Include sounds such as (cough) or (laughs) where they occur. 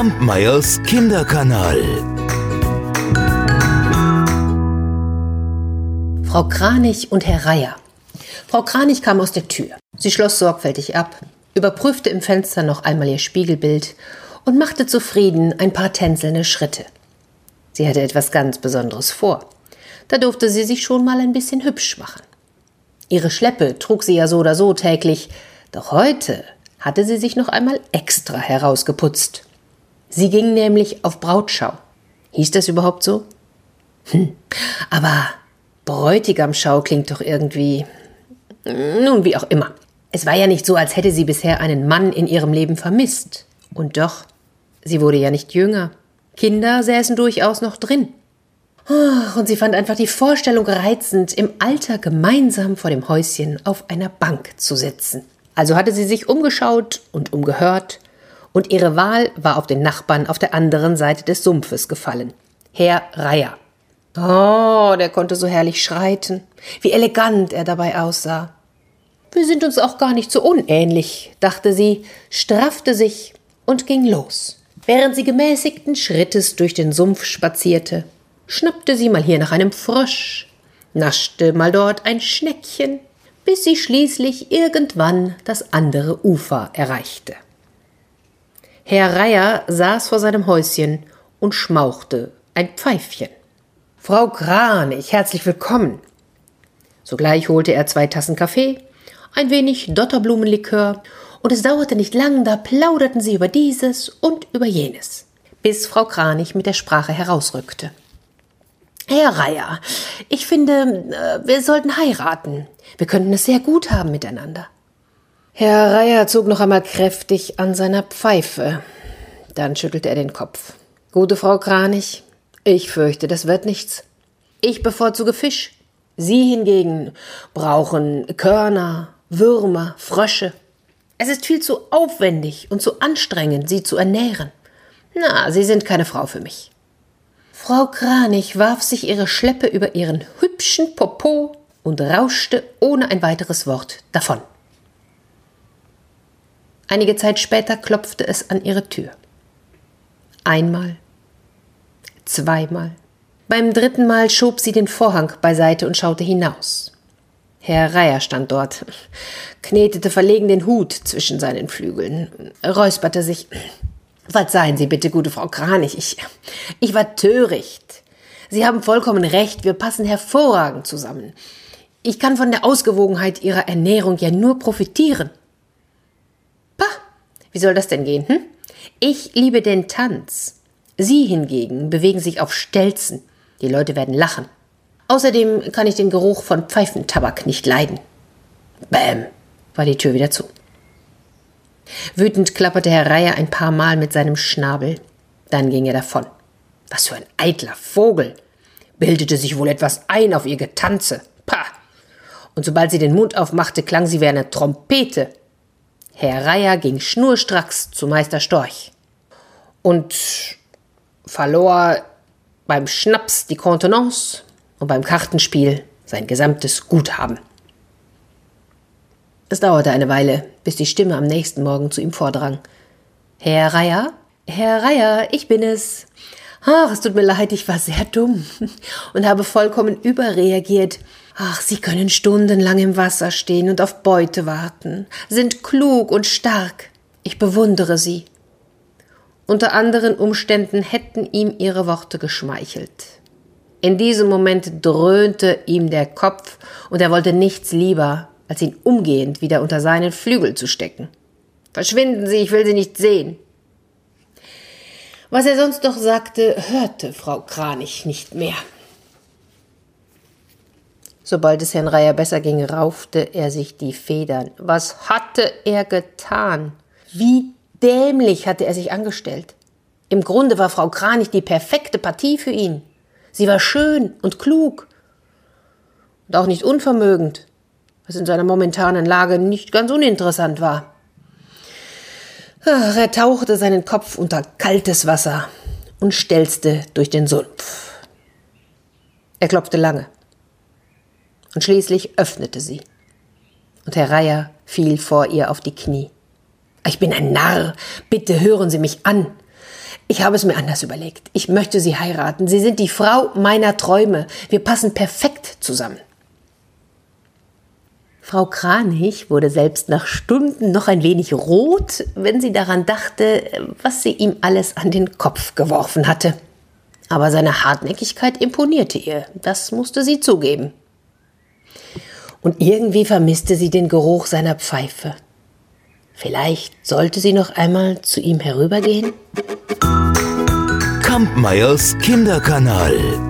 Kampmeyers Kinderkanal. Frau Kranich und Herr Reier. Frau Kranich kam aus der Tür. Sie schloss sorgfältig ab, überprüfte im Fenster noch einmal ihr Spiegelbild und machte zufrieden ein paar tänzelnde Schritte. Sie hatte etwas ganz Besonderes vor. Da durfte sie sich schon mal ein bisschen hübsch machen. Ihre Schleppe trug sie ja so oder so täglich, doch heute hatte sie sich noch einmal extra herausgeputzt. Sie ging nämlich auf Brautschau. Hieß das überhaupt so? Hm, aber Bräutigamschau klingt doch irgendwie. Nun, wie auch immer. Es war ja nicht so, als hätte sie bisher einen Mann in ihrem Leben vermisst. Und doch, sie wurde ja nicht jünger. Kinder säßen durchaus noch drin. Und sie fand einfach die Vorstellung reizend, im Alter gemeinsam vor dem Häuschen auf einer Bank zu sitzen. Also hatte sie sich umgeschaut und umgehört, und ihre Wahl war auf den Nachbarn auf der anderen Seite des Sumpfes gefallen. Herr Reier. Oh, der konnte so herrlich schreiten. Wie elegant er dabei aussah. Wir sind uns auch gar nicht so unähnlich, dachte sie, straffte sich und ging los. Während sie gemäßigten Schrittes durch den Sumpf spazierte, schnappte sie mal hier nach einem Frosch, naschte mal dort ein Schneckchen, bis sie schließlich irgendwann das andere Ufer erreichte. Herr Reier saß vor seinem Häuschen und schmauchte ein Pfeifchen. Frau Kranich, herzlich willkommen. Sogleich holte er zwei Tassen Kaffee, ein wenig Dotterblumenlikör, und es dauerte nicht lang, da plauderten sie über dieses und über jenes, bis Frau Kranich mit der Sprache herausrückte. Herr Reier, ich finde, äh, wir sollten heiraten. Wir könnten es sehr gut haben miteinander. Herr Reier zog noch einmal kräftig an seiner Pfeife. Dann schüttelte er den Kopf. Gute Frau Kranich, ich fürchte, das wird nichts. Ich bevorzuge Fisch. Sie hingegen brauchen Körner, Würmer, Frösche. Es ist viel zu aufwendig und zu anstrengend, sie zu ernähren. Na, Sie sind keine Frau für mich. Frau Kranich warf sich ihre Schleppe über ihren hübschen Popo und rauschte ohne ein weiteres Wort davon. Einige Zeit später klopfte es an ihre Tür. Einmal, zweimal. Beim dritten Mal schob sie den Vorhang beiseite und schaute hinaus. Herr Reier stand dort, knetete verlegen den Hut zwischen seinen Flügeln, räusperte sich. Verzeihen Sie bitte, gute Frau Kranich, ich, ich war töricht. Sie haben vollkommen recht, wir passen hervorragend zusammen. Ich kann von der Ausgewogenheit Ihrer Ernährung ja nur profitieren. Wie soll das denn gehen, hm? Ich liebe den Tanz. Sie hingegen bewegen sich auf Stelzen. Die Leute werden lachen. Außerdem kann ich den Geruch von Pfeifentabak nicht leiden. Bäm, war die Tür wieder zu. Wütend klapperte Herr Reier ein paar Mal mit seinem Schnabel. Dann ging er davon. Was für ein eitler Vogel! Bildete sich wohl etwas ein auf ihr Getanze. Pah! Und sobald sie den Mund aufmachte, klang sie wie eine Trompete. Herr Reier ging schnurstracks zu Meister Storch und verlor beim Schnaps die Kontenance und beim Kartenspiel sein gesamtes Guthaben. Es dauerte eine Weile, bis die Stimme am nächsten Morgen zu ihm vordrang. Herr Reier? Herr Reier, ich bin es. Ach, es tut mir leid, ich war sehr dumm (laughs) und habe vollkommen überreagiert. Ach, Sie können stundenlang im Wasser stehen und auf Beute warten, sind klug und stark. Ich bewundere Sie. Unter anderen Umständen hätten ihm Ihre Worte geschmeichelt. In diesem Moment dröhnte ihm der Kopf und er wollte nichts lieber, als ihn umgehend wieder unter seinen Flügel zu stecken. Verschwinden Sie, ich will Sie nicht sehen. Was er sonst noch sagte, hörte Frau Kranich nicht mehr. Sobald es Herrn Reier besser ging, raufte er sich die Federn. Was hatte er getan? Wie dämlich hatte er sich angestellt. Im Grunde war Frau Kranich die perfekte Partie für ihn. Sie war schön und klug und auch nicht unvermögend was in seiner momentanen Lage nicht ganz uninteressant war. Ach, er tauchte seinen Kopf unter kaltes Wasser und stelzte durch den Sumpf. Er klopfte lange. Und schließlich öffnete sie. Und Herr Reier fiel vor ihr auf die Knie. Ich bin ein Narr. Bitte hören Sie mich an. Ich habe es mir anders überlegt. Ich möchte Sie heiraten. Sie sind die Frau meiner Träume. Wir passen perfekt zusammen. Frau Kranich wurde selbst nach Stunden noch ein wenig rot, wenn sie daran dachte, was sie ihm alles an den Kopf geworfen hatte. Aber seine Hartnäckigkeit imponierte ihr, das musste sie zugeben. Und irgendwie vermisste sie den Geruch seiner Pfeife. Vielleicht sollte sie noch einmal zu ihm herübergehen? Kampmeyers Kinderkanal.